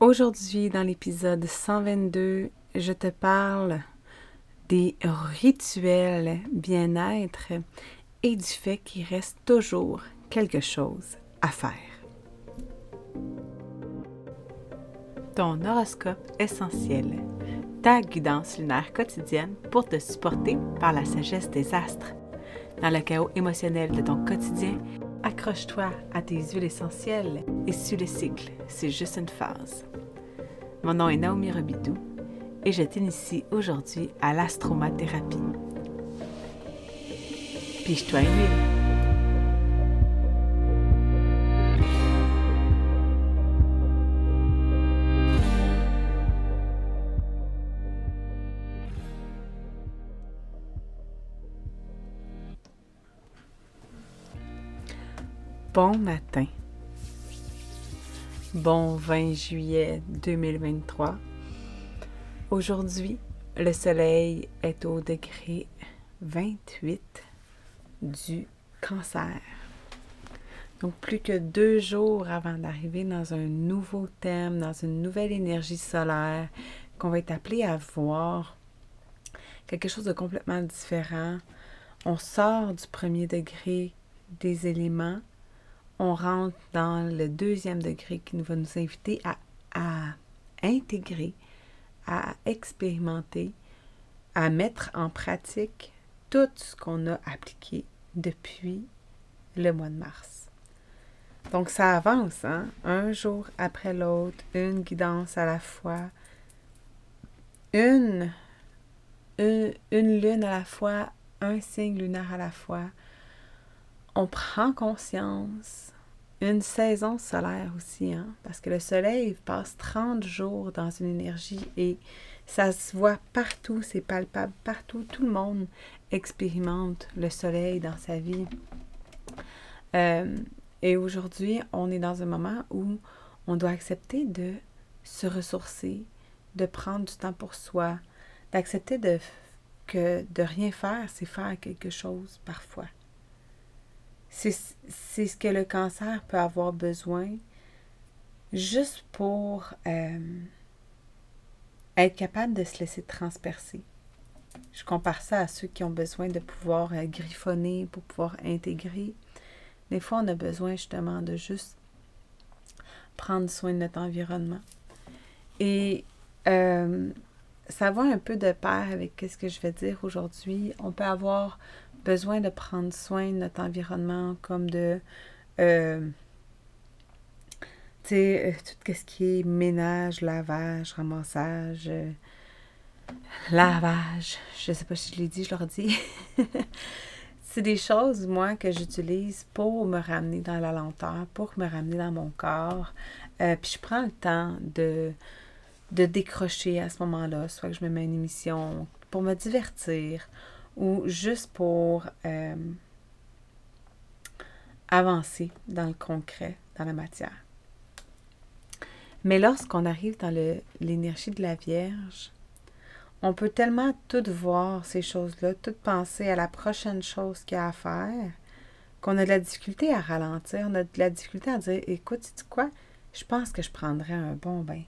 Aujourd'hui, dans l'épisode 122, je te parle des rituels bien-être et du fait qu'il reste toujours quelque chose à faire. Ton horoscope essentiel, ta guidance lunaire quotidienne pour te supporter par la sagesse des astres. Dans le chaos émotionnel de ton quotidien, accroche-toi à tes huiles essentielles et suis le cycle, c'est juste une phase. Mon nom est Naomi Robidou et je t'initie aujourd'hui à l'astromathérapie. Piche-toi. Bon matin. Bon 20 juillet 2023. Aujourd'hui, le soleil est au degré 28 du cancer. Donc plus que deux jours avant d'arriver dans un nouveau thème, dans une nouvelle énergie solaire qu'on va être appelé à voir quelque chose de complètement différent. On sort du premier degré des éléments on rentre dans le deuxième degré qui va nous inviter à, intégrer, à expérimenter, à mettre en pratique tout ce qu'on a appliqué depuis le mois de mars. Donc ça avance, hein? un jour après l'autre, une guidance à la fois, une, une, une lune à la fois, un signe lunaire à la fois, on prend conscience, une saison solaire aussi, hein, parce que le soleil passe 30 jours dans une énergie et ça se voit partout, c'est palpable partout, tout le monde expérimente le soleil dans sa vie. Euh, et aujourd'hui, on est dans un moment où on doit accepter de se ressourcer, de prendre du temps pour soi, d'accepter de, que de rien faire, c'est faire quelque chose parfois. C'est ce que le cancer peut avoir besoin juste pour euh, être capable de se laisser transpercer. Je compare ça à ceux qui ont besoin de pouvoir euh, griffonner pour pouvoir intégrer. Des fois, on a besoin justement de juste prendre soin de notre environnement. Et euh, ça va un peu de pair avec ce que je vais dire aujourd'hui. On peut avoir besoin de prendre soin de notre environnement, comme de, euh, tu sais, euh, tout ce qui est ménage, lavage, ramassage, euh, lavage, je sais pas si je l'ai dit, je leur dis. C'est des choses, moi, que j'utilise pour me ramener dans la lenteur, pour me ramener dans mon corps. puis je prends le temps de, de décrocher à ce moment-là, soit que je me mets une émission pour me divertir ou juste pour euh, avancer dans le concret, dans la matière. Mais lorsqu'on arrive dans l'énergie de la Vierge, on peut tellement tout voir ces choses-là, tout penser à la prochaine chose qu'il y a à faire, qu'on a de la difficulté à ralentir, on a de la difficulté à dire écoute, sais-tu quoi? Je pense que je prendrais un bon bain.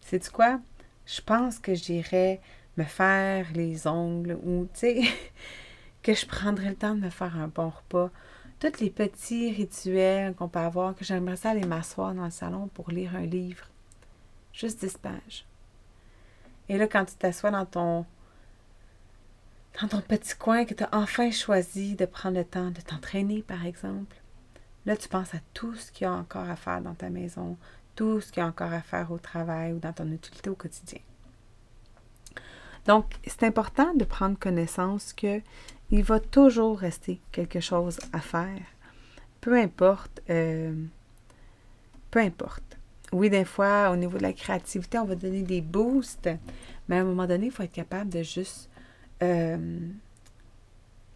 Sais-tu quoi? Je pense que j'irais me faire les ongles ou, tu sais, que je prendrais le temps de me faire un bon repas. Tous les petits rituels qu'on peut avoir, que j'aimerais ça aller m'asseoir dans le salon pour lire un livre. Juste 10 pages. Et là, quand tu t'assois dans ton dans ton petit coin que tu as enfin choisi de prendre le temps de t'entraîner, par exemple, là, tu penses à tout ce qu'il y a encore à faire dans ta maison, tout ce qu'il y a encore à faire au travail ou dans ton utilité au quotidien. Donc, c'est important de prendre connaissance que il va toujours rester quelque chose à faire. Peu importe, euh, peu importe. Oui, des fois, au niveau de la créativité, on va donner des boosts, mais à un moment donné, il faut être capable de juste euh,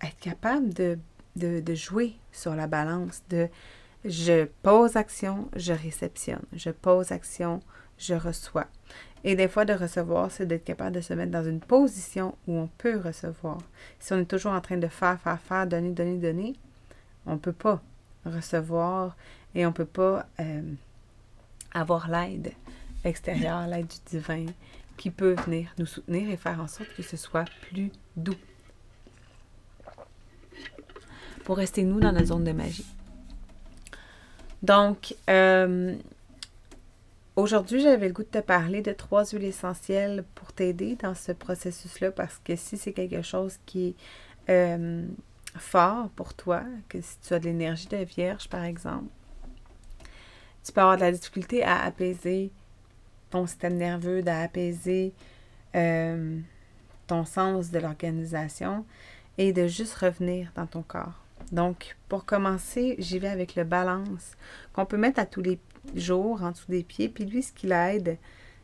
être capable de, de, jouer sur la balance de je pose action, je réceptionne. Je pose action, je reçois. Et des fois, de recevoir, c'est d'être capable de se mettre dans une position où on peut recevoir. Si on est toujours en train de faire, faire, faire, donner, donner, donner, on ne peut pas recevoir et on ne peut pas euh, avoir l'aide extérieur, l'aide du divin, qui peut venir nous soutenir et faire en sorte que ce soit plus doux. Pour rester nous dans notre zone de magie. Donc, euh, aujourd'hui, j'avais le goût de te parler de trois huiles essentielles pour t'aider dans ce processus-là, parce que si c'est quelque chose qui est euh, fort pour toi, que si tu as de l'énergie de vierge, par exemple, tu peux avoir de la difficulté à apaiser ton système nerveux, d'apaiser euh, ton sens de l'organisation et de juste revenir dans ton corps. Donc, pour commencer, j'y vais avec le balance qu'on peut mettre à tous les jours en dessous des pieds. Puis lui, ce qui l'aide,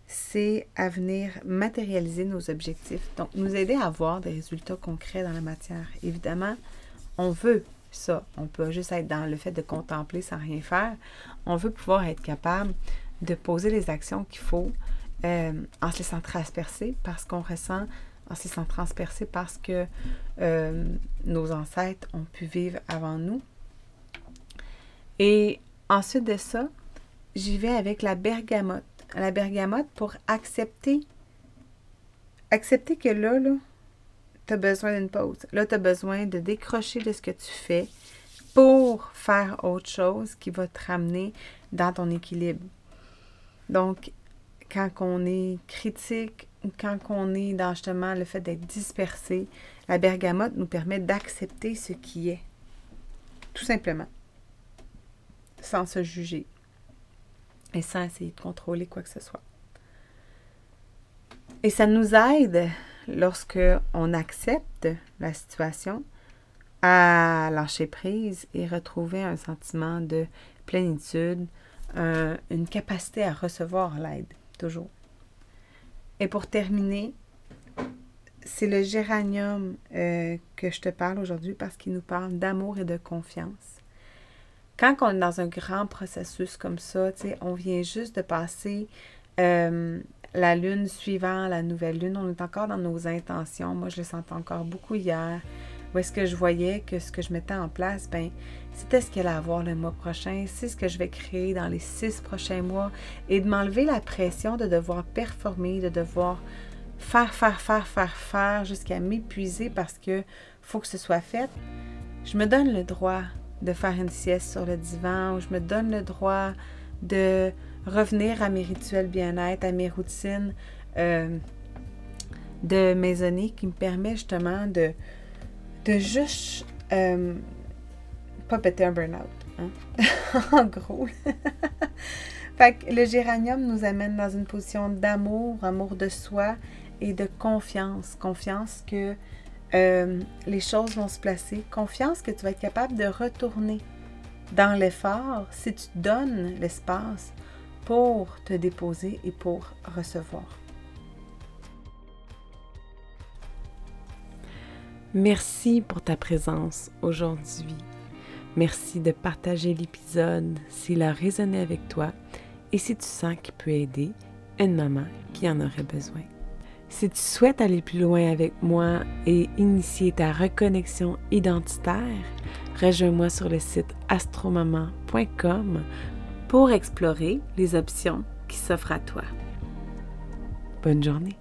c'est à venir matérialiser nos objectifs. Donc, nous aider à avoir des résultats concrets dans la matière. Évidemment, on veut ça. On peut juste être dans le fait de contempler sans rien faire. On veut pouvoir être capable de poser les actions qu'il faut euh, en se laissant transpercer parce qu'on ressent, en se laissant transpercer parce que euh, nos ancêtres ont pu vivre avant nous. Et ensuite de ça, j'y vais avec la bergamote. La bergamote pour accepter, accepter que là, là tu as besoin d'une pause. Là, tu as besoin de décrocher de ce que tu fais pour faire autre chose qui va te ramener dans ton équilibre. Donc, quand on est critique quand on est dans justement le fait d'être dispersé, la bergamote nous permet d'accepter ce qui est. Tout simplement. Sans se juger. Et sans essayer de contrôler quoi que ce soit. Et ça nous aide, lorsque on accepte la situation, à lâcher prise et retrouver un sentiment de plénitude, une capacité à recevoir l'aide, toujours. Et pour terminer, c'est le géranium euh, que je te parle aujourd'hui parce qu'il nous parle d'amour et de confiance. Quand on est dans un grand processus comme ça, on vient juste de passer euh, la lune suivant la nouvelle lune, on est encore dans nos intentions. Moi, je le sentais encore beaucoup hier. Où est-ce que je voyais que ce que je mettais en place, ben, c'était ce qu'elle allait avoir le mois prochain, c'est ce que je vais créer dans les six prochains mois et de m'enlever la pression de devoir performer, de devoir faire, faire, faire, faire, faire jusqu'à m'épuiser parce que faut que ce soit fait. Je me donne le droit de faire une sieste sur le divan ou je me donne le droit de revenir à mes rituels bien-être, à mes routines euh, de maisonnée qui me permet justement de, de juste euh, pas péter un burn-out. Hein? en gros. fait que le géranium nous amène dans une position d'amour, amour de soi et de confiance. Confiance que euh, les choses vont se placer. Confiance que tu vas être capable de retourner dans l'effort si tu donnes l'espace pour te déposer et pour recevoir. Merci pour ta présence aujourd'hui. Merci de partager l'épisode s'il a résonné avec toi et si tu sens qu'il peut aider une maman qui en aurait besoin. Si tu souhaites aller plus loin avec moi et initier ta reconnexion identitaire, rejoins-moi sur le site astromaman.com pour explorer les options qui s'offrent à toi. Bonne journée.